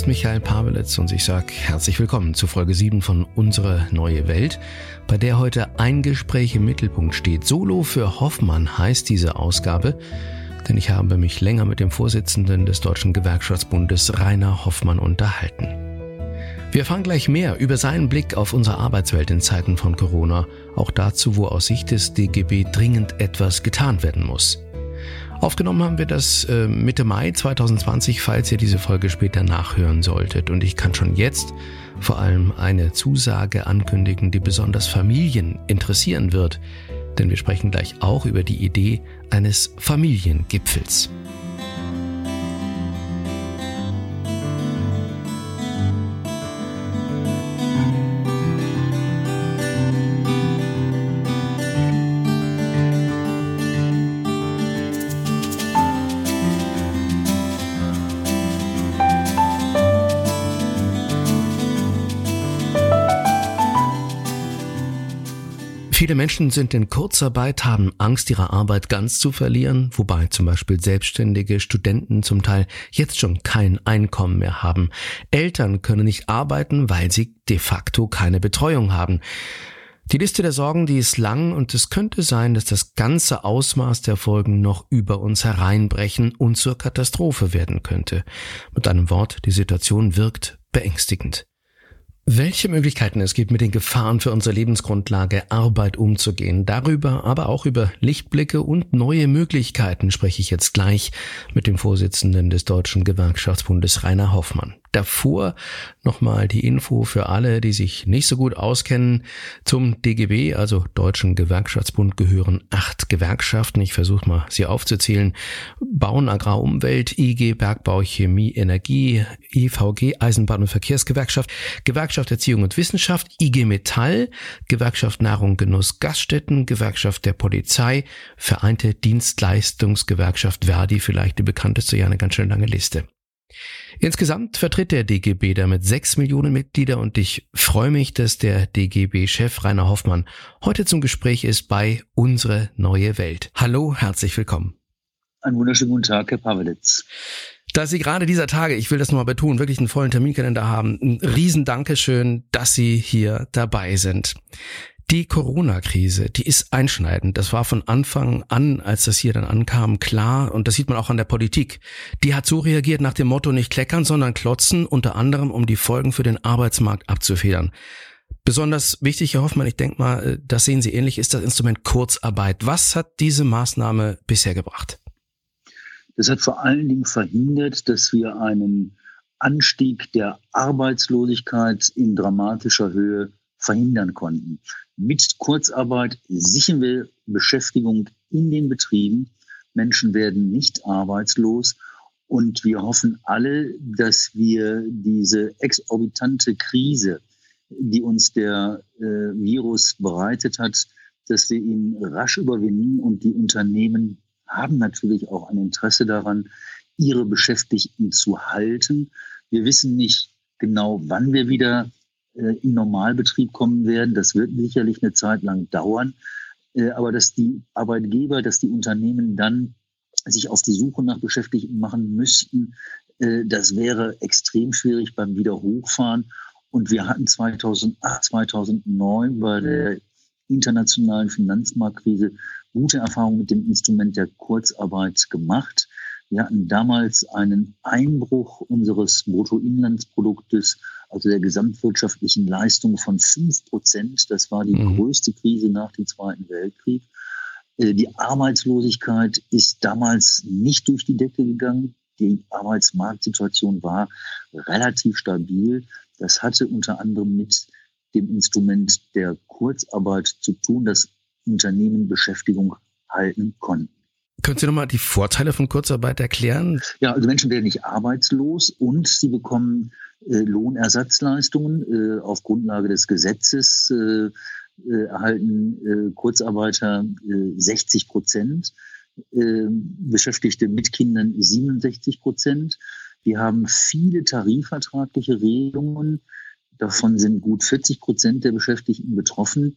ist Michael Pawelitz und ich sage herzlich willkommen zu Folge 7 von Unsere neue Welt, bei der heute ein Gespräch im Mittelpunkt steht. Solo für Hoffmann heißt diese Ausgabe, denn ich habe mich länger mit dem Vorsitzenden des Deutschen Gewerkschaftsbundes Rainer Hoffmann unterhalten. Wir erfahren gleich mehr über seinen Blick auf unsere Arbeitswelt in Zeiten von Corona, auch dazu, wo aus Sicht des DGB dringend etwas getan werden muss. Aufgenommen haben wir das äh, Mitte Mai 2020, falls ihr diese Folge später nachhören solltet. Und ich kann schon jetzt vor allem eine Zusage ankündigen, die besonders Familien interessieren wird. Denn wir sprechen gleich auch über die Idee eines Familiengipfels. Menschen sind in Kurzarbeit, haben Angst, ihre Arbeit ganz zu verlieren, wobei zum Beispiel selbstständige Studenten zum Teil jetzt schon kein Einkommen mehr haben. Eltern können nicht arbeiten, weil sie de facto keine Betreuung haben. Die Liste der Sorgen, die ist lang und es könnte sein, dass das ganze Ausmaß der Folgen noch über uns hereinbrechen und zur Katastrophe werden könnte. Mit einem Wort, die Situation wirkt beängstigend. Welche Möglichkeiten es gibt, mit den Gefahren für unsere Lebensgrundlage Arbeit umzugehen, darüber, aber auch über Lichtblicke und neue Möglichkeiten spreche ich jetzt gleich mit dem Vorsitzenden des Deutschen Gewerkschaftsbundes Rainer Hoffmann. Davor nochmal die Info für alle, die sich nicht so gut auskennen. Zum DGB, also Deutschen Gewerkschaftsbund, gehören acht Gewerkschaften. Ich versuche mal sie aufzuzählen. Bauen, Agrar, Umwelt, IG, Bergbau, Chemie, Energie, IVG, Eisenbahn- und Verkehrsgewerkschaft, Gewerkschaft Erziehung und Wissenschaft, IG Metall, Gewerkschaft Nahrung, Genuss, Gaststätten, Gewerkschaft der Polizei, Vereinte Dienstleistungsgewerkschaft Verdi, vielleicht die bekannteste, ja eine ganz schön lange Liste. Insgesamt vertritt der DGB damit sechs Millionen Mitglieder und ich freue mich, dass der DGB-Chef Rainer Hoffmann heute zum Gespräch ist bei Unsere neue Welt. Hallo, herzlich willkommen. Einen wunderschönen guten Tag, Herr Pawelitz. Da Sie gerade dieser Tage, ich will das nochmal betonen, wirklich einen vollen Terminkalender haben, ein Riesendankeschön, dass Sie hier dabei sind. Die Corona-Krise, die ist einschneidend. Das war von Anfang an, als das hier dann ankam, klar. Und das sieht man auch an der Politik. Die hat so reagiert nach dem Motto nicht kleckern, sondern klotzen, unter anderem, um die Folgen für den Arbeitsmarkt abzufedern. Besonders wichtig, Herr Hoffmann, ich denke mal, äh, das sehen Sie ähnlich, ist das Instrument Kurzarbeit. Was hat diese Maßnahme bisher gebracht? Das hat vor allen Dingen verhindert, dass wir einen Anstieg der Arbeitslosigkeit in dramatischer Höhe verhindern konnten. Mit Kurzarbeit sichern wir Beschäftigung in den Betrieben. Menschen werden nicht arbeitslos. Und wir hoffen alle, dass wir diese exorbitante Krise, die uns der äh, Virus bereitet hat, dass wir ihn rasch überwinden. Und die Unternehmen haben natürlich auch ein Interesse daran, ihre Beschäftigten zu halten. Wir wissen nicht genau, wann wir wieder in Normalbetrieb kommen werden. Das wird sicherlich eine Zeit lang dauern. Äh, aber dass die Arbeitgeber, dass die Unternehmen dann sich auf die Suche nach Beschäftigten machen müssten, äh, das wäre extrem schwierig beim Wiederhochfahren. Und wir hatten 2008, 2009 bei der internationalen Finanzmarktkrise gute Erfahrungen mit dem Instrument der Kurzarbeit gemacht. Wir hatten damals einen Einbruch unseres Bruttoinlandsproduktes, also der gesamtwirtschaftlichen Leistung von fünf Prozent. Das war die mhm. größte Krise nach dem Zweiten Weltkrieg. Äh, die Arbeitslosigkeit ist damals nicht durch die Decke gegangen. Die Arbeitsmarktsituation war relativ stabil. Das hatte unter anderem mit dem Instrument der Kurzarbeit zu tun, dass Unternehmen Beschäftigung halten konnten. Können Sie nochmal die Vorteile von Kurzarbeit erklären? Ja, also Menschen werden nicht arbeitslos und sie bekommen äh, Lohnersatzleistungen. Äh, auf Grundlage des Gesetzes äh, äh erhalten äh, Kurzarbeiter 60 äh, Prozent, Beschäftigte mit Kindern 67 Prozent. Wir haben viele tarifvertragliche Regelungen. Davon sind gut 40 Prozent der Beschäftigten betroffen,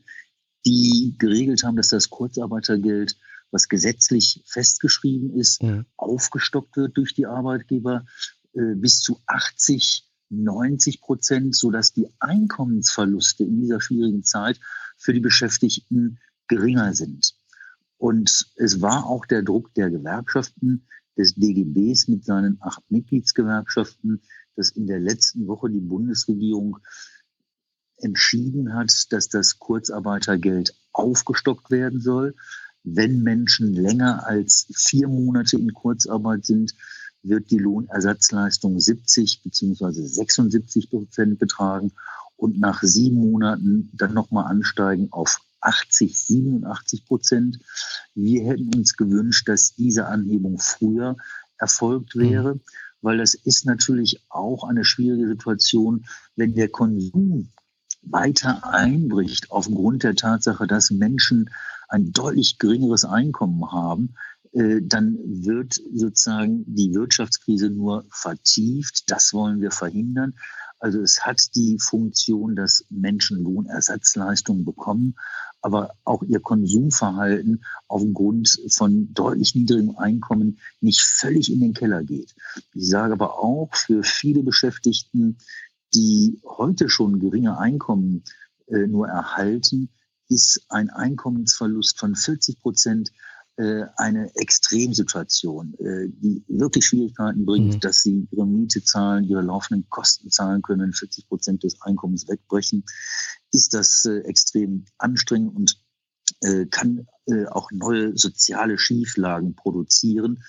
die geregelt haben, dass das Kurzarbeitergeld was gesetzlich festgeschrieben ist, ja. aufgestockt wird durch die Arbeitgeber äh, bis zu 80 90 Prozent, sodass die Einkommensverluste in dieser schwierigen Zeit für die Beschäftigten geringer sind. Und es war auch der Druck der Gewerkschaften, des DGBs mit seinen acht Mitgliedsgewerkschaften, dass in der letzten Woche die Bundesregierung entschieden hat, dass das Kurzarbeitergeld aufgestockt werden soll. Wenn Menschen länger als vier Monate in Kurzarbeit sind, wird die Lohnersatzleistung 70 beziehungsweise 76 Prozent betragen und nach sieben Monaten dann nochmal ansteigen auf 80, 87 Prozent. Wir hätten uns gewünscht, dass diese Anhebung früher erfolgt mhm. wäre, weil das ist natürlich auch eine schwierige Situation, wenn der Konsum weiter einbricht aufgrund der Tatsache, dass Menschen ein deutlich geringeres Einkommen haben, äh, dann wird sozusagen die Wirtschaftskrise nur vertieft. Das wollen wir verhindern. Also es hat die Funktion, dass Menschen Lohnersatzleistungen bekommen, aber auch ihr Konsumverhalten aufgrund von deutlich niedrigem Einkommen nicht völlig in den Keller geht. Ich sage aber auch für viele Beschäftigten, die heute schon geringe Einkommen äh, nur erhalten, ist ein Einkommensverlust von 40 Prozent äh, eine Extremsituation, äh, die wirklich Schwierigkeiten bringt, mhm. dass sie ihre Miete zahlen, ihre laufenden Kosten zahlen können, 40 Prozent des Einkommens wegbrechen, ist das äh, extrem anstrengend und kann auch neue soziale Schieflagen produzieren.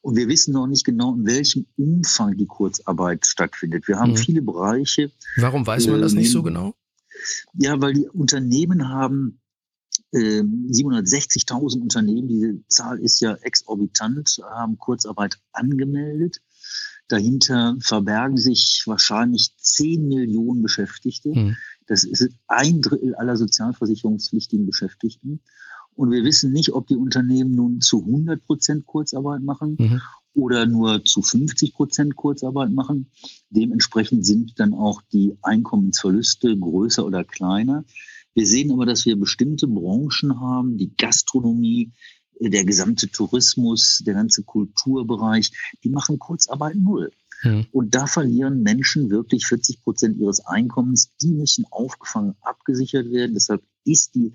Und wir wissen noch nicht genau, in welchem Umfang die Kurzarbeit stattfindet. Wir haben mhm. viele Bereiche. Warum weiß man das nicht so genau? Ja, weil die Unternehmen haben 760.000 ähm, Unternehmen, diese Zahl ist ja exorbitant, haben Kurzarbeit angemeldet. Dahinter verbergen sich wahrscheinlich 10 Millionen Beschäftigte. Mhm. Das ist ein Drittel aller sozialversicherungspflichtigen Beschäftigten. Und wir wissen nicht, ob die Unternehmen nun zu 100 Prozent Kurzarbeit machen mhm. Oder nur zu 50 Prozent Kurzarbeit machen. Dementsprechend sind dann auch die Einkommensverluste größer oder kleiner. Wir sehen aber, dass wir bestimmte Branchen haben, die Gastronomie, der gesamte Tourismus, der ganze Kulturbereich, die machen Kurzarbeit null. Ja. Und da verlieren Menschen wirklich 40 Prozent ihres Einkommens. Die müssen aufgefangen, abgesichert werden. Deshalb ist die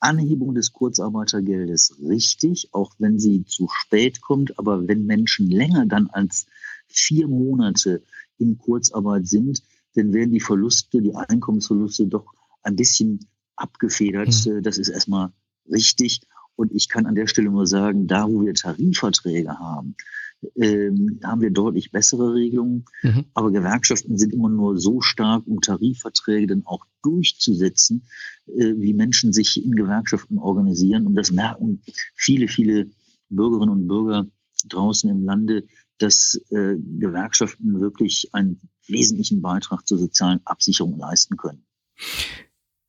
Anhebung des Kurzarbeitergeldes richtig, auch wenn sie zu spät kommt. Aber wenn Menschen länger dann als vier Monate in Kurzarbeit sind, dann werden die Verluste, die Einkommensverluste doch ein bisschen abgefedert. Mhm. Das ist erstmal richtig. Und ich kann an der Stelle nur sagen, da wo wir Tarifverträge haben, ähm, haben wir deutlich bessere Regelungen. Mhm. Aber Gewerkschaften sind immer nur so stark, um Tarifverträge dann auch durchzusetzen, äh, wie Menschen sich in Gewerkschaften organisieren. Und das merken viele, viele Bürgerinnen und Bürger draußen im Lande, dass äh, Gewerkschaften wirklich einen wesentlichen Beitrag zur sozialen Absicherung leisten können.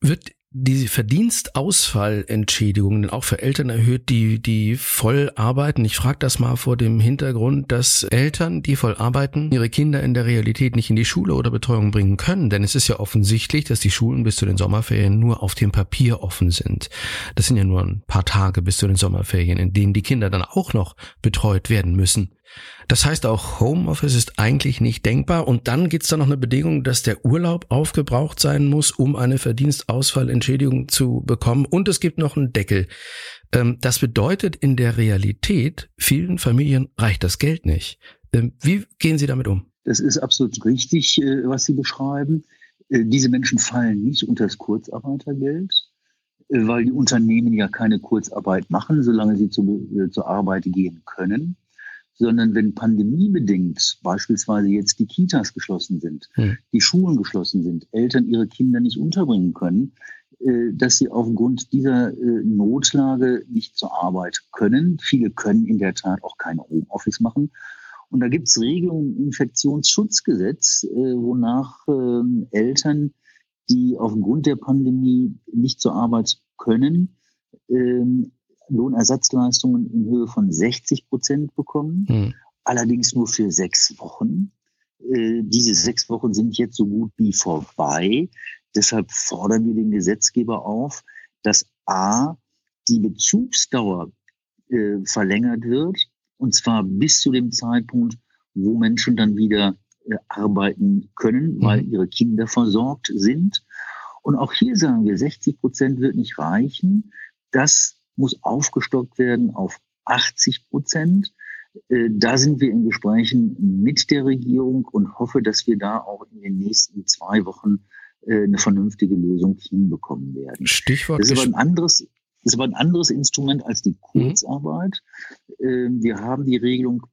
Wird die Verdienstausfallentschädigung auch für Eltern erhöht, die, die voll arbeiten? Ich frage das mal vor dem Hintergrund, dass Eltern, die voll arbeiten, ihre Kinder in der Realität nicht in die Schule oder Betreuung bringen können. Denn es ist ja offensichtlich, dass die Schulen bis zu den Sommerferien nur auf dem Papier offen sind. Das sind ja nur ein paar Tage bis zu den Sommerferien, in denen die Kinder dann auch noch betreut werden müssen. Das heißt, auch Homeoffice ist eigentlich nicht denkbar. Und dann gibt's da noch eine Bedingung, dass der Urlaub aufgebraucht sein muss, um eine Verdienstausfallentschädigung zu bekommen. Und es gibt noch einen Deckel. Ähm, das bedeutet in der Realität, vielen Familien reicht das Geld nicht. Ähm, wie gehen Sie damit um? Das ist absolut richtig, äh, was Sie beschreiben. Äh, diese Menschen fallen nicht unter das Kurzarbeitergeld, äh, weil die Unternehmen ja keine Kurzarbeit machen, solange sie zur Arbeit gehen können sondern wenn pandemiebedingt beispielsweise jetzt die Kitas geschlossen sind, hm. die Schulen geschlossen sind, Eltern ihre Kinder nicht unterbringen können, äh, dass sie aufgrund dieser äh, Notlage nicht zur Arbeit können. Viele können in der Tat auch keine Homeoffice machen. Und da gibt es Regelungen im Infektionsschutzgesetz, äh, wonach ähm, Eltern, die aufgrund der Pandemie nicht zur Arbeit können, ähm, Lohnersatzleistungen in Höhe von 60 Prozent bekommen, mhm. allerdings nur für sechs Wochen. Äh, diese sechs Wochen sind jetzt so gut wie vorbei. Deshalb fordern wir den Gesetzgeber auf, dass A, die Bezugsdauer äh, verlängert wird, und zwar bis zu dem Zeitpunkt, wo Menschen dann wieder äh, arbeiten können, weil mhm. ihre Kinder versorgt sind. Und auch hier sagen wir, 60 Prozent wird nicht reichen. Das muss aufgestockt werden auf 80 Prozent. Äh, da sind wir in Gesprächen mit der Regierung und hoffe, dass wir da auch in den nächsten zwei Wochen äh, eine vernünftige Lösung hinbekommen werden. Stichwort. Das ist aber ein anderes, das ist aber ein anderes Instrument als die mhm. Kurzarbeit. Mhm. Wir haben die Regelung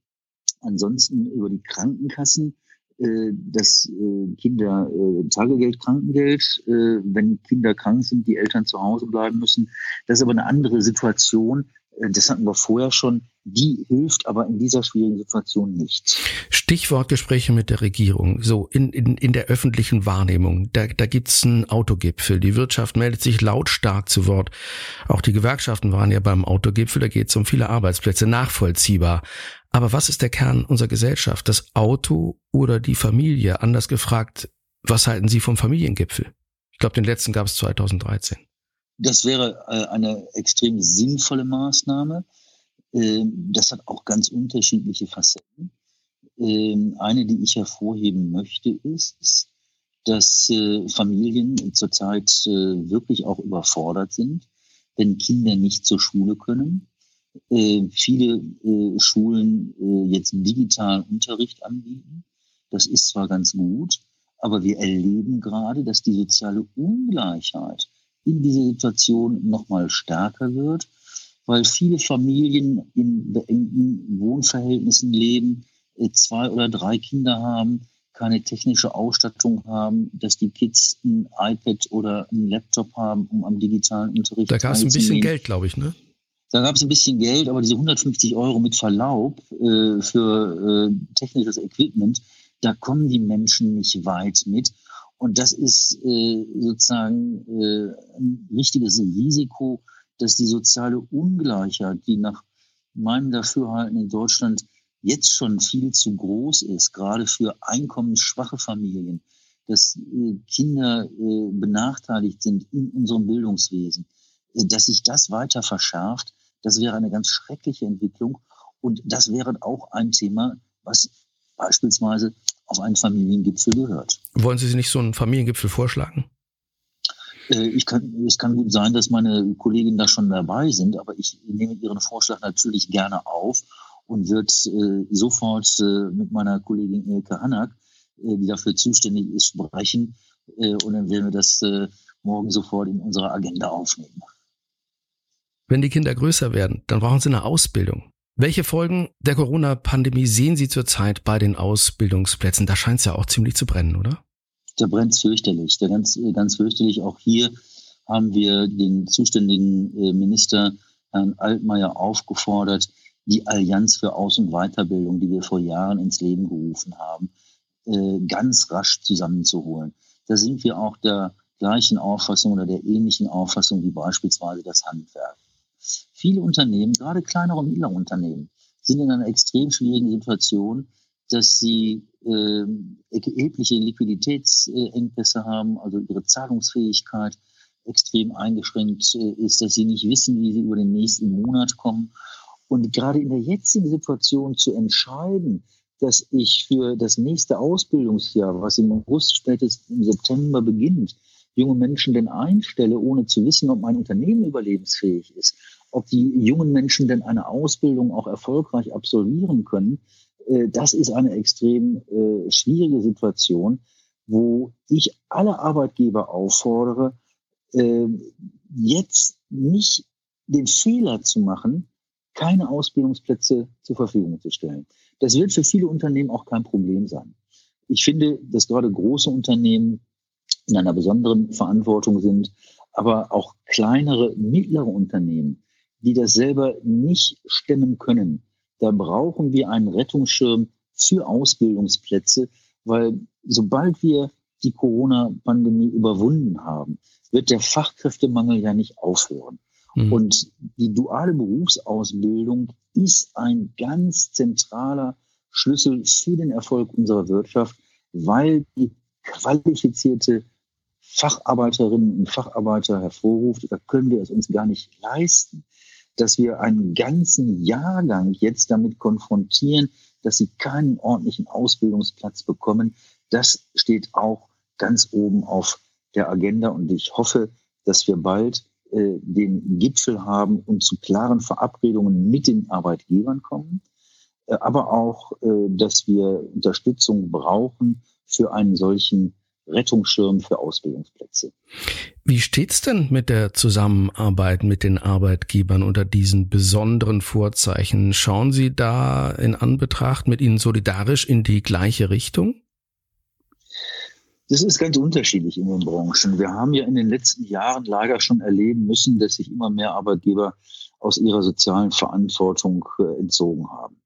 ansonsten über die Krankenkassen, dass Kinder Tagegeld, Krankengeld, wenn Kinder krank sind, die Eltern zu Hause bleiben müssen. Das ist aber eine andere Situation. Das hatten wir vorher schon die hilft aber in dieser schwierigen Situation nicht. Stichwort Gespräche mit der Regierung. So, in, in, in der öffentlichen Wahrnehmung, da, da gibt's einen Autogipfel. Die Wirtschaft meldet sich lautstark zu Wort. Auch die Gewerkschaften waren ja beim Autogipfel, da geht's um viele Arbeitsplätze, nachvollziehbar. Aber was ist der Kern unserer Gesellschaft? Das Auto oder die Familie? Anders gefragt, was halten Sie vom Familiengipfel? Ich glaube, den letzten gab es 2013. Das wäre äh, eine extrem sinnvolle Maßnahme. Ähm, das hat auch ganz unterschiedliche Facetten. Ähm, eine, die ich hervorheben möchte, ist, dass äh, Familien zurzeit äh, wirklich auch überfordert sind, wenn Kinder nicht zur Schule können. Äh, viele Schulen jetzt digitalen Unterricht anbieten. Das ist zwar ganz gut, aber wir erleben gerade, dass die soziale Ungleichheit in dieser Situation noch mal stärker wird weil viele Familien in beengten Wohnverhältnissen leben, äh, zwei oder drei Kinder haben, keine technische Ausstattung haben, dass die Kids ein iPad oder ein Laptop haben, um am digitalen Unterricht Da gab es ein bisschen Geld, glaube ich, ne? Da gab es ein bisschen Geld, aber diese 150 Euro mit Verlaub äh, für äh, technisches Equipment, da kommen die Menschen nicht weit mit. Und das ist äh, sozusagen äh, ein richtiges Risiko, dass die soziale Ungleichheit, die nach meinem Dafürhalten in Deutschland jetzt schon viel zu groß ist, gerade für einkommensschwache Familien, dass äh, Kinder äh, benachteiligt sind in unserem Bildungswesen, dass sich das weiter verschärft, das wäre eine ganz schreckliche Entwicklung. Und das wäre auch ein Thema, was beispielsweise auf einen Familiengipfel gehört. Wollen Sie sich nicht so einen Familiengipfel vorschlagen? Äh, ich kann, es kann gut sein, dass meine Kolleginnen da schon dabei sind, aber ich nehme Ihren Vorschlag natürlich gerne auf und wird äh, sofort äh, mit meiner Kollegin Elke Hanak, äh, die dafür zuständig ist, sprechen. Äh, und dann werden wir das äh, morgen sofort in unsere Agenda aufnehmen. Wenn die Kinder größer werden, dann brauchen sie eine Ausbildung. Welche Folgen der Corona-Pandemie sehen Sie zurzeit bei den Ausbildungsplätzen? Da scheint es ja auch ziemlich zu brennen, oder? da brennt fürchterlich. Da ganz, ganz fürchterlich. Auch hier haben wir den zuständigen äh, Minister Herrn Altmaier aufgefordert, die Allianz für Aus- und Weiterbildung, die wir vor Jahren ins Leben gerufen haben, äh, ganz rasch zusammenzuholen. Da sind wir auch der gleichen Auffassung oder der ähnlichen Auffassung wie beispielsweise das Handwerk. Viele Unternehmen, gerade kleinere und mittlere Unternehmen, sind in einer extrem schwierigen Situation, dass sie äh, erhebliche Liquiditätsengpässe haben, also ihre Zahlungsfähigkeit extrem eingeschränkt äh, ist, dass sie nicht wissen, wie sie über den nächsten Monat kommen. Und gerade in der jetzigen Situation zu entscheiden, dass ich für das nächste Ausbildungsjahr, was im August, spätestens im September beginnt, junge Menschen denn einstelle, ohne zu wissen, ob mein Unternehmen überlebensfähig ist, ob die jungen Menschen denn eine Ausbildung auch erfolgreich absolvieren können, äh, das ist eine extrem äh, schwierige Situation, wo ich alle Arbeitgeber auffordere, äh, jetzt nicht den Fehler zu machen, keine Ausbildungsplätze zur Verfügung zu stellen. Das wird für viele Unternehmen auch kein Problem sein. Ich finde, dass gerade große Unternehmen in einer besonderen Verantwortung sind, aber auch kleinere, mittlere Unternehmen, die das selber nicht stemmen können, da brauchen wir einen Rettungsschirm für Ausbildungsplätze, weil sobald wir die Corona-Pandemie überwunden haben, wird der Fachkräftemangel ja nicht aufhören. Mhm. Und die duale Berufsausbildung ist ein ganz zentraler Schlüssel für den Erfolg unserer Wirtschaft, weil die qualifizierte Facharbeiterinnen und Facharbeiter hervorruft. Da können wir es uns gar nicht leisten, dass wir einen ganzen Jahrgang jetzt damit konfrontieren, dass sie keinen ordentlichen Ausbildungsplatz bekommen. Das steht auch ganz oben auf der Agenda und ich hoffe, dass wir bald äh, den Gipfel haben und zu klaren Verabredungen mit den Arbeitgebern kommen, äh, aber auch, äh, dass wir Unterstützung brauchen für einen solchen Rettungsschirm für Ausbildungsplätze. Wie steht's denn mit der Zusammenarbeit mit den Arbeitgebern unter diesen besonderen Vorzeichen? Schauen Sie da in Anbetracht mit ihnen solidarisch in die gleiche Richtung? Das ist ganz unterschiedlich in den Branchen. Wir haben ja in den letzten Jahren leider schon erleben müssen, dass sich immer mehr Arbeitgeber aus ihrer sozialen Verantwortung äh, entzogen haben.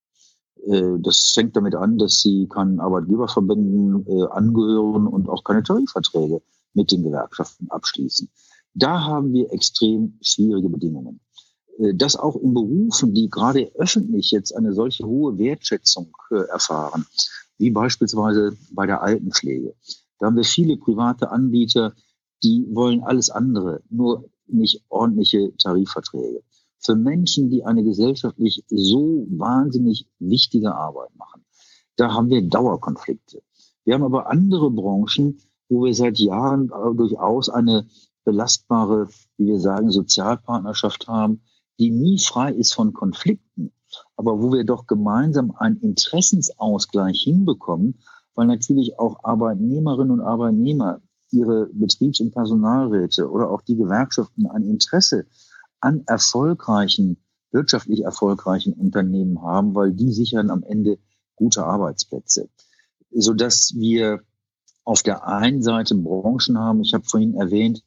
Äh, das fängt damit an, dass sie keinen Arbeitgeberverbänden äh, angehören und auch keine Tarifverträge mit den Gewerkschaften abschließen. Da haben wir extrem schwierige Bedingungen. Äh, das auch in Berufen, die gerade öffentlich jetzt eine solche hohe Wertschätzung erfahren, wie beispielsweise bei der Altenpflege. Da haben wir viele private Anbieter, die wollen alles andere, nur nicht ordentliche Tarifverträge für Menschen, die eine gesellschaftlich so wahnsinnig wichtige Arbeit machen. Da haben wir Dauerkonflikte. Wir haben aber andere Branchen, wo wir seit Jahren durchaus eine belastbare, wie wir sagen, Sozialpartnerschaft haben, die nie frei ist von Konflikten, aber wo wir doch gemeinsam einen Interessensausgleich hinbekommen, weil natürlich auch Arbeitnehmerinnen und Arbeitnehmer, ihre Betriebs- und Personalräte oder auch die Gewerkschaften ein Interesse an erfolgreichen, wirtschaftlich erfolgreichen Unternehmen haben, weil die sichern am Ende gute Arbeitsplätze. Sodass wir auf der einen Seite Branchen haben, ich habe vorhin erwähnt,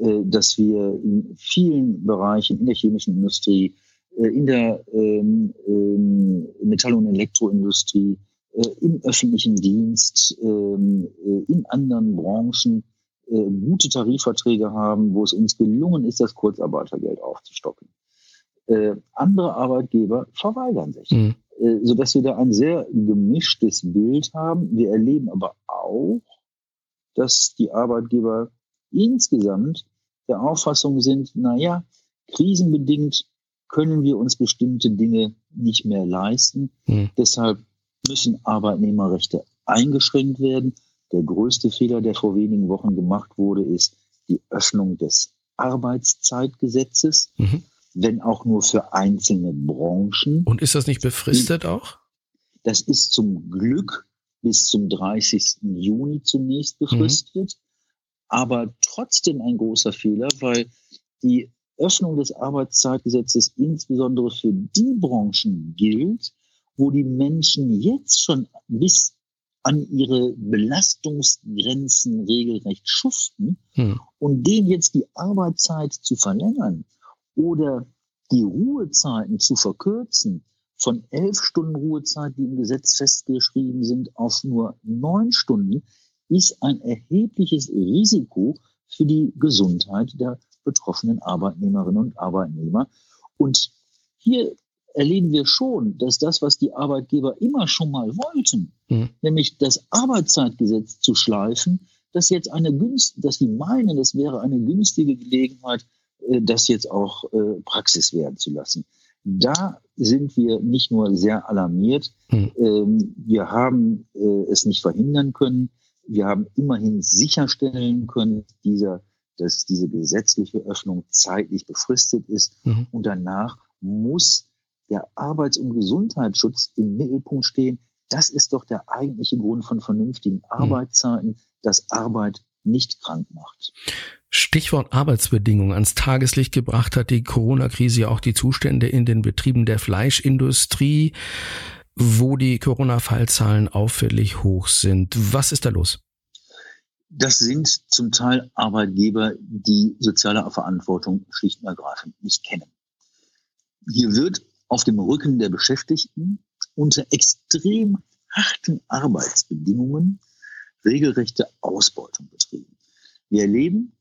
äh, dass wir in vielen Bereichen, in der chemischen Industrie, äh, in der ähm, ähm, Metall- und Elektroindustrie, äh, im öffentlichen Dienst, ähm, in anderen Branchen äh, gute Tarifverträge haben, wo es uns gelungen ist, das Kurzarbeitergeld aufzustocken. Äh, andere Arbeitgeber verweigern sich, mhm. äh, sodass wir da ein sehr gemischtes Bild haben. Wir erleben aber auch, dass die Arbeitgeber insgesamt der Auffassung sind, naja, krisenbedingt können wir uns bestimmte Dinge nicht mehr leisten. Mhm. Deshalb müssen Arbeitnehmerrechte eingeschränkt werden. Der größte Fehler, der vor wenigen Wochen gemacht wurde, ist die Öffnung des Arbeitszeitgesetzes, mhm. wenn auch nur für einzelne Branchen. Und ist das nicht befristet auch? Das ist zum Glück bis zum 30. Juni zunächst befristet, mhm. aber trotzdem ein großer Fehler, weil die Öffnung des Arbeitszeitgesetzes insbesondere für die Branchen gilt, wo die Menschen jetzt schon bis an ihre Belastungsgrenzen regelrecht schuften hm. und denen jetzt die Arbeitszeit zu verlängern oder die Ruhezeiten zu verkürzen von elf Stunden Ruhezeit, die im Gesetz festgeschrieben sind, auf nur neun Stunden, ist ein erhebliches Risiko für die Gesundheit der betroffenen Arbeitnehmerinnen und Arbeitnehmer. Und hier erleben wir schon, dass das, was die Arbeitgeber immer schon mal wollten, mhm. nämlich das Arbeitszeitgesetz zu schleifen, dass jetzt eine günst, dass sie meinen, das wäre eine günstige Gelegenheit, äh, das jetzt auch äh, Praxis werden zu lassen. Da sind wir nicht nur sehr alarmiert, mhm. wir haben äh, es nicht verhindern können, wir haben immerhin sicherstellen können, dieser, dass diese gesetzliche Öffnung zeitlich befristet ist mhm. und danach muss der Arbeits- und Gesundheitsschutz im Mittelpunkt stehen. Das ist doch der eigentliche Grund von vernünftigen hm. Arbeitszeiten, dass Arbeit nicht krank macht. Stichwort Arbeitsbedingungen ans Tageslicht gebracht hat die Corona-Krise ja auch die Zustände in den Betrieben der Fleischindustrie, wo die Corona-Fallzahlen auffällig hoch sind. Was ist da los? Das sind zum Teil Arbeitgeber, die soziale Verantwortung schlicht und ergreifend nicht kennen. Hier wird auf dem Rücken der Beschäftigten unter extrem harten Arbeitsbedingungen regelrechte Ausbeutung betrieben. Wir erleben,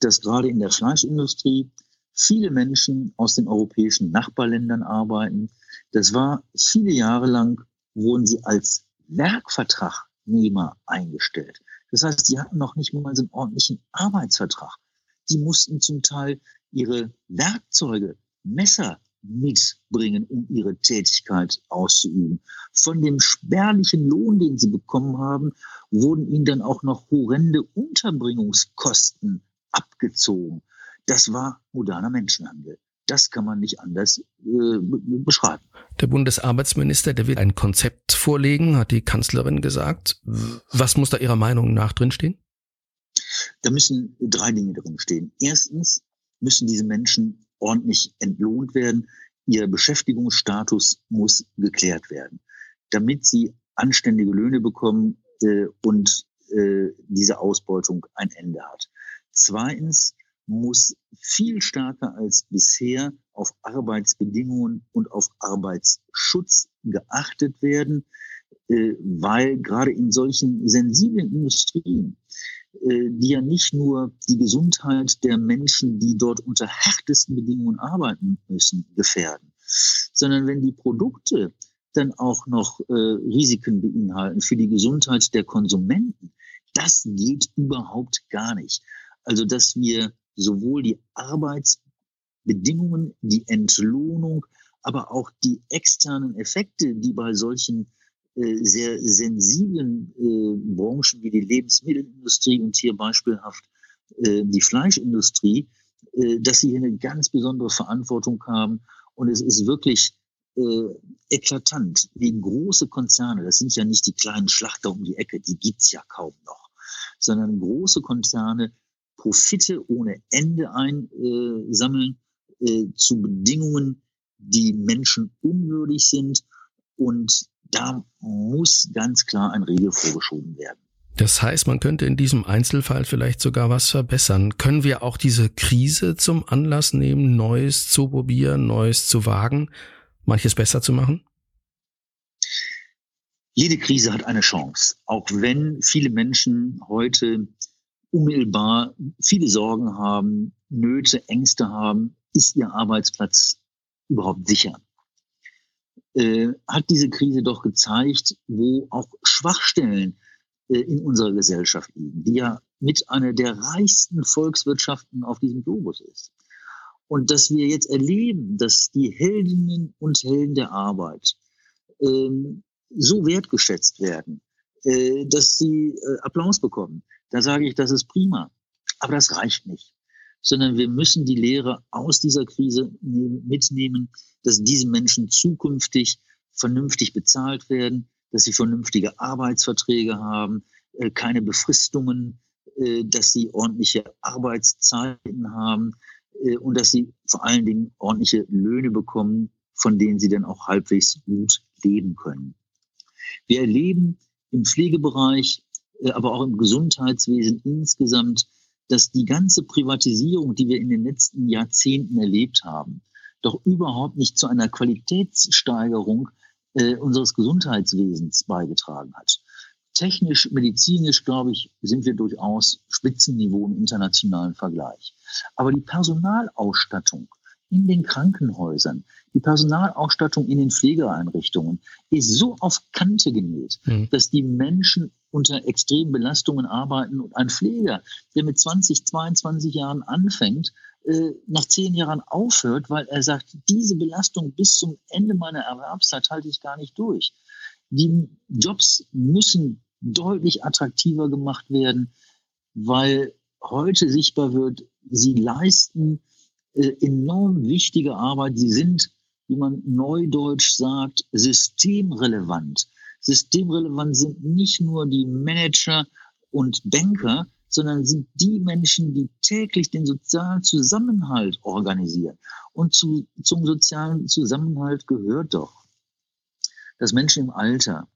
dass gerade in der Fleischindustrie viele Menschen aus den europäischen Nachbarländern arbeiten. Das war viele Jahre lang, wurden sie als Werkvertragnehmer eingestellt. Das heißt, sie hatten noch nicht mal so einen ordentlichen Arbeitsvertrag. Die mussten zum Teil ihre Werkzeuge, Messer, mitbringen, um ihre Tätigkeit auszuüben. Von dem spärlichen Lohn, den sie bekommen haben, wurden ihnen dann auch noch horrende Unterbringungskosten abgezogen. Das war moderner Menschenhandel. Das kann man nicht anders äh, beschreiben. Der Bundesarbeitsminister, der wird ein Konzept vorlegen, hat die Kanzlerin gesagt. Was muss da Ihrer Meinung nach drinstehen? Da müssen drei Dinge drinstehen. Erstens müssen diese Menschen ordentlich entlohnt werden. Ihr Beschäftigungsstatus muss geklärt werden, damit sie anständige Löhne bekommen äh, und äh, diese Ausbeutung ein Ende hat. Zweitens muss viel stärker als bisher auf Arbeitsbedingungen und auf Arbeitsschutz geachtet werden, äh, weil gerade in solchen sensiblen Industrien, die ja nicht nur die Gesundheit der Menschen, die dort unter härtesten Bedingungen arbeiten müssen, gefährden, sondern wenn die Produkte dann auch noch äh, Risiken beinhalten für die Gesundheit der Konsumenten, das geht überhaupt gar nicht. Also, dass wir sowohl die Arbeitsbedingungen, die Entlohnung, aber auch die externen Effekte, die bei solchen äh, sehr sensiblen äh, Branchen wie die Lebensmittelindustrie und hier beispielhaft äh, die Fleischindustrie, äh, dass sie hier eine ganz besondere Verantwortung haben. Und es ist wirklich äh, eklatant, wie große Konzerne, das sind ja nicht die kleinen Schlachter um die Ecke, die gibt's ja kaum noch, sondern große Konzerne Profite ohne Ende einsammeln äh, zu Bedingungen, die Menschen unwürdig sind. Und da muss ganz klar ein Riegel vorgeschoben werden. Das heißt, man könnte in diesem Einzelfall vielleicht sogar was verbessern. Können wir auch diese Krise zum Anlass nehmen, Neues zu probieren, Neues zu wagen, manches besser zu machen? Jede Krise hat eine Chance, auch wenn viele Menschen heute unmittelbar viele Sorgen haben, Nöte, Ängste haben, ist ihr Arbeitsplatz überhaupt sicher? Äh, hat diese Krise doch gezeigt, wo auch Schwachstellen äh, in unserer Gesellschaft liegen, die ja mit einer der reichsten Volkswirtschaften auf diesem Globus ist. Und dass wir jetzt erleben, dass die Heldinnen und Helden der Arbeit ähm, so wertgeschätzt werden, äh, dass sie äh, Applaus bekommen, da sage ich, das ist prima. Aber das reicht nicht. Sondern wir müssen die Lehre aus dieser Krise nehmen, mitnehmen, dass diese Menschen zukünftig vernünftig bezahlt werden, dass sie vernünftige Arbeitsverträge haben, äh, keine Befristungen, äh, dass sie ordentliche Arbeitszeiten haben äh, und dass sie vor allen Dingen ordentliche Löhne bekommen, von denen sie dann auch halbwegs gut leben können. Wir erleben im Pflegebereich aber auch im Gesundheitswesen insgesamt, dass die ganze Privatisierung, die wir in den letzten Jahrzehnten erlebt haben, doch überhaupt nicht zu einer Qualitätssteigerung äh, unseres Gesundheitswesens beigetragen hat. Technisch, medizinisch, glaube ich, sind wir durchaus Spitzenniveau im internationalen Vergleich. Aber die Personalausstattung in den Krankenhäusern, die Personalausstattung in den Pflegeeinrichtungen ist so auf Kante genäht, mhm. dass die Menschen unter extremen Belastungen arbeiten und ein Pfleger, der mit 20, 22 Jahren anfängt, äh, nach zehn Jahren aufhört, weil er sagt, diese Belastung bis zum Ende meiner Erwerbszeit halte ich gar nicht durch. Die Jobs müssen deutlich attraktiver gemacht werden, weil heute sichtbar wird, sie leisten äh, enorm wichtige Arbeit. Sie sind, wie man neudeutsch sagt, systemrelevant. Systemrelevant sind nicht nur die Manager und Banker, sondern sind die Menschen, die täglich den sozialen Zusammenhalt organisieren. Und zu, zum sozialen Zusammenhalt gehört doch, dass Menschen im Alter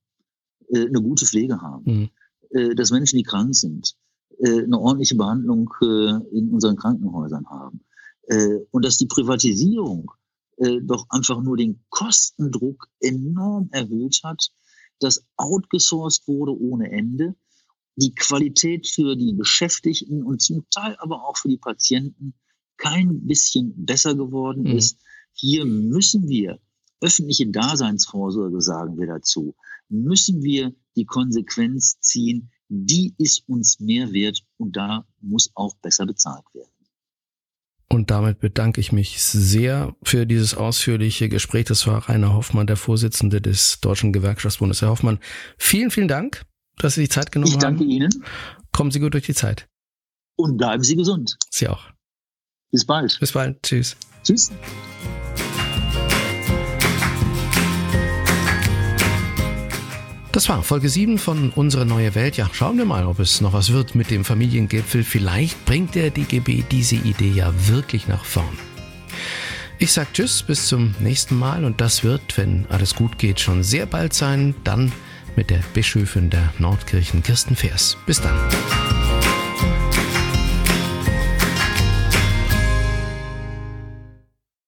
äh, eine gute Pflege haben, mhm. äh, dass Menschen, die krank sind, äh, eine ordentliche Behandlung äh, in unseren Krankenhäusern haben, äh, und dass die Privatisierung äh, doch einfach nur den Kostendruck enorm erhöht hat, dass outgesourced wurde ohne Ende, die Qualität für die Beschäftigten und zum Teil aber auch für die Patienten kein bisschen besser geworden mhm. ist. Hier müssen wir öffentliche Daseinsvorsorge, sagen wir dazu, müssen wir die Konsequenz ziehen, die ist uns mehr wert und da muss auch besser bezahlt werden. Und damit bedanke ich mich sehr für dieses ausführliche Gespräch. Das war Rainer Hoffmann, der Vorsitzende des Deutschen Gewerkschaftsbundes. Herr Hoffmann, vielen, vielen Dank, dass Sie die Zeit genommen haben. Ich danke haben. Ihnen. Kommen Sie gut durch die Zeit. Und bleiben Sie gesund. Sie auch. Bis bald. Bis bald. Tschüss. Tschüss. Das war Folge 7 von Unsere neue Welt. Ja, schauen wir mal, ob es noch was wird mit dem Familiengipfel. Vielleicht bringt der DGB diese Idee ja wirklich nach vorn. Ich sag Tschüss, bis zum nächsten Mal und das wird, wenn alles gut geht, schon sehr bald sein. Dann mit der Bischöfin der Nordkirchen Kirsten Fers. Bis dann.